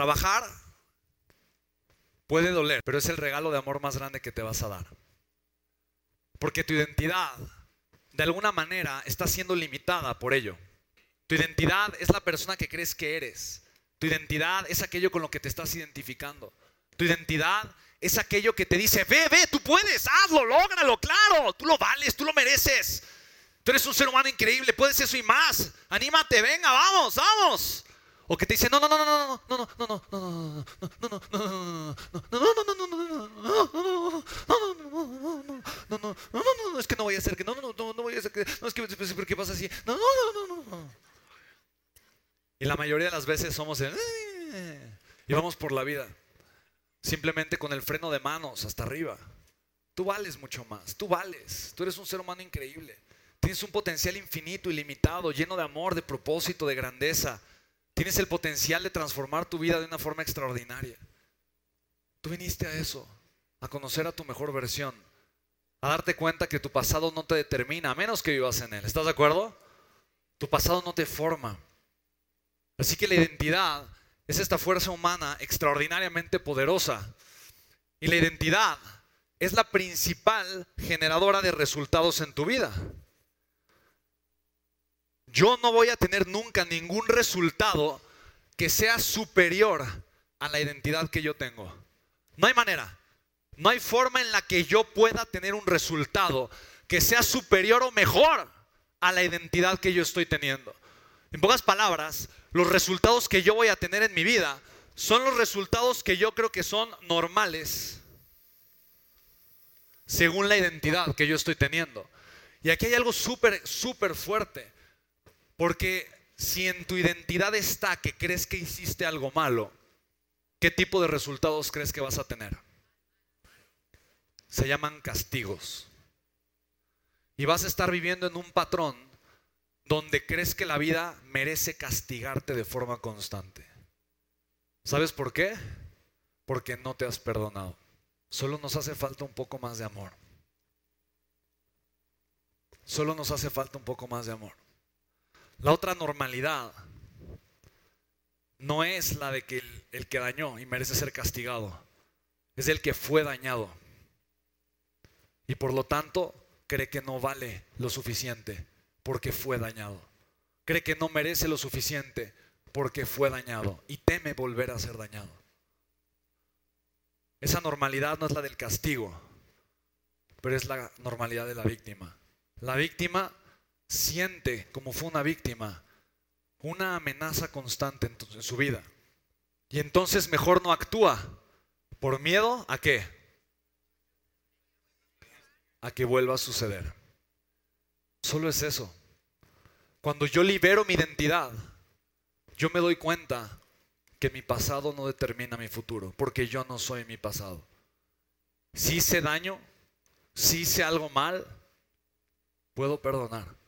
Trabajar puede doler, pero es el regalo de amor más grande que te vas a dar. Porque tu identidad, de alguna manera, está siendo limitada por ello. Tu identidad es la persona que crees que eres. Tu identidad es aquello con lo que te estás identificando. Tu identidad es aquello que te dice, ve, ve, tú puedes, hazlo, lógralo, claro, tú lo vales, tú lo mereces. Tú eres un ser humano increíble, puedes eso y más. Anímate, venga, vamos, vamos. O que te dice, no, no, no, no, no, no, no, no, no, no, no, no, no, no, es que no voy a hacer que, no, no, no, no voy a hacer que, no es que, ¿por qué pasa así? No, no, no, no, no. Y la mayoría de las veces somos y vamos por la vida, simplemente con el freno de manos hasta arriba. Tú vales mucho más, tú vales, tú eres un ser humano increíble. Tienes un potencial infinito, ilimitado, lleno de amor, de propósito, de grandeza. Tienes el potencial de transformar tu vida de una forma extraordinaria. Tú viniste a eso, a conocer a tu mejor versión, a darte cuenta que tu pasado no te determina, a menos que vivas en él. ¿Estás de acuerdo? Tu pasado no te forma. Así que la identidad es esta fuerza humana extraordinariamente poderosa. Y la identidad es la principal generadora de resultados en tu vida yo no voy a tener nunca ningún resultado que sea superior a la identidad que yo tengo. No hay manera. No hay forma en la que yo pueda tener un resultado que sea superior o mejor a la identidad que yo estoy teniendo. En pocas palabras, los resultados que yo voy a tener en mi vida son los resultados que yo creo que son normales según la identidad que yo estoy teniendo. Y aquí hay algo súper, súper fuerte. Porque si en tu identidad está que crees que hiciste algo malo, ¿qué tipo de resultados crees que vas a tener? Se llaman castigos. Y vas a estar viviendo en un patrón donde crees que la vida merece castigarte de forma constante. ¿Sabes por qué? Porque no te has perdonado. Solo nos hace falta un poco más de amor. Solo nos hace falta un poco más de amor. La otra normalidad no es la de que el, que dañó y merece ser castigado, es el que fue dañado. Y por lo tanto cree que no vale lo suficiente porque fue dañado. Cree que no merece lo suficiente porque fue dañado y teme volver a ser dañado. Esa normalidad no es la del castigo, pero es la normalidad de la víctima. La víctima siente como fue una víctima una amenaza constante en, su vida. Y entonces mejor no actúa. ¿Por miedo a qué? A que vuelva a suceder. Solo es eso. Cuando yo libero mi identidad, yo me doy cuenta que mi pasado no determina mi futuro, porque yo no soy mi pasado. Si hice daño, si hice algo mal, puedo perdonar